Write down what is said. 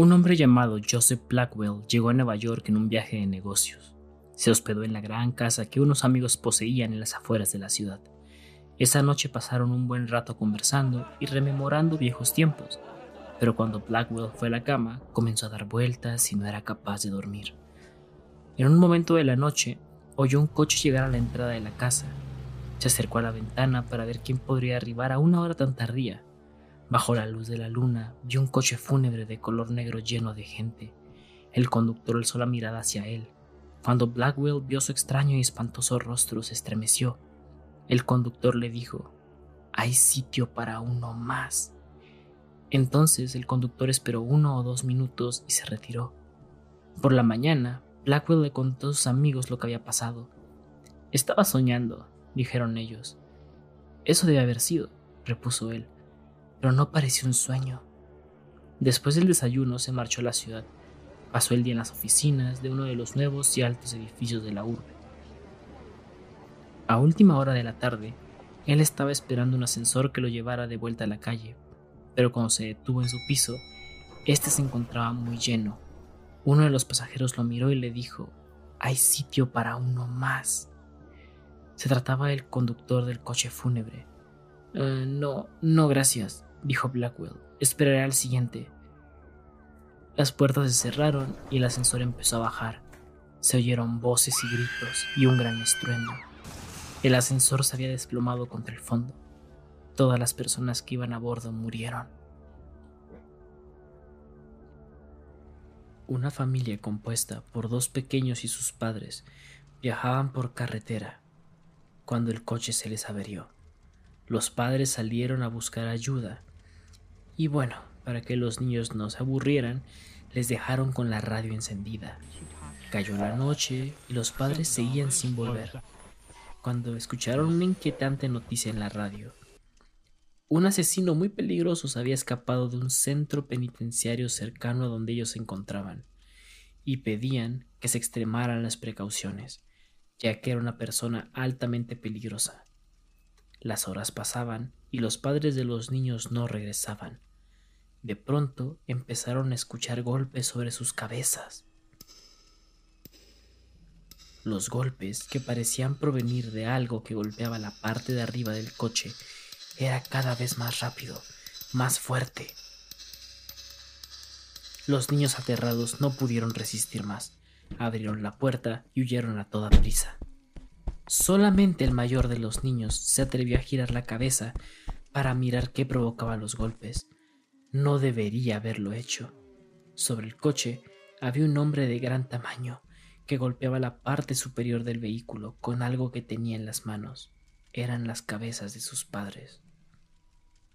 Un hombre llamado Joseph Blackwell llegó a Nueva York en un viaje de negocios. Se hospedó en la gran casa que unos amigos poseían en las afueras de la ciudad. Esa noche pasaron un buen rato conversando y rememorando viejos tiempos, pero cuando Blackwell fue a la cama comenzó a dar vueltas y no era capaz de dormir. En un momento de la noche oyó un coche llegar a la entrada de la casa. Se acercó a la ventana para ver quién podría arribar a una hora tan tardía. Bajo la luz de la luna vio un coche fúnebre de color negro lleno de gente. El conductor alzó la mirada hacia él. Cuando Blackwell vio su extraño y espantoso rostro, se estremeció. El conductor le dijo, hay sitio para uno más. Entonces el conductor esperó uno o dos minutos y se retiró. Por la mañana, Blackwell le contó a sus amigos lo que había pasado. Estaba soñando, dijeron ellos. Eso debe haber sido, repuso él, pero no pareció un sueño. Después del desayuno se marchó a la ciudad. Pasó el día en las oficinas de uno de los nuevos y altos edificios de la urbe. A última hora de la tarde, él estaba esperando un ascensor que lo llevara de vuelta a la calle, pero cuando se detuvo en su piso, este se encontraba muy lleno. Uno de los pasajeros lo miró y le dijo, hay sitio para uno más. Se trataba del conductor del coche fúnebre. Eh, no, no, gracias, dijo Blackwell. Esperaré al siguiente. Las puertas se cerraron y el ascensor empezó a bajar. Se oyeron voces y gritos y un gran estruendo. El ascensor se había desplomado contra el fondo. Todas las personas que iban a bordo murieron. Una familia compuesta por dos pequeños y sus padres viajaban por carretera cuando el coche se les averió. Los padres salieron a buscar ayuda y bueno, para que los niños no se aburrieran, les dejaron con la radio encendida. Cayó la noche y los padres seguían sin volver, cuando escucharon una inquietante noticia en la radio. Un asesino muy peligroso se había escapado de un centro penitenciario cercano a donde ellos se encontraban, y pedían que se extremaran las precauciones, ya que era una persona altamente peligrosa. Las horas pasaban y los padres de los niños no regresaban. De pronto empezaron a escuchar golpes sobre sus cabezas. Los golpes, que parecían provenir de algo que golpeaba la parte de arriba del coche, era cada vez más rápido, más fuerte. Los niños aterrados no pudieron resistir más. Abrieron la puerta y huyeron a toda prisa. Solamente el mayor de los niños se atrevió a girar la cabeza para mirar qué provocaba los golpes. No debería haberlo hecho. Sobre el coche había un hombre de gran tamaño que golpeaba la parte superior del vehículo con algo que tenía en las manos. Eran las cabezas de sus padres.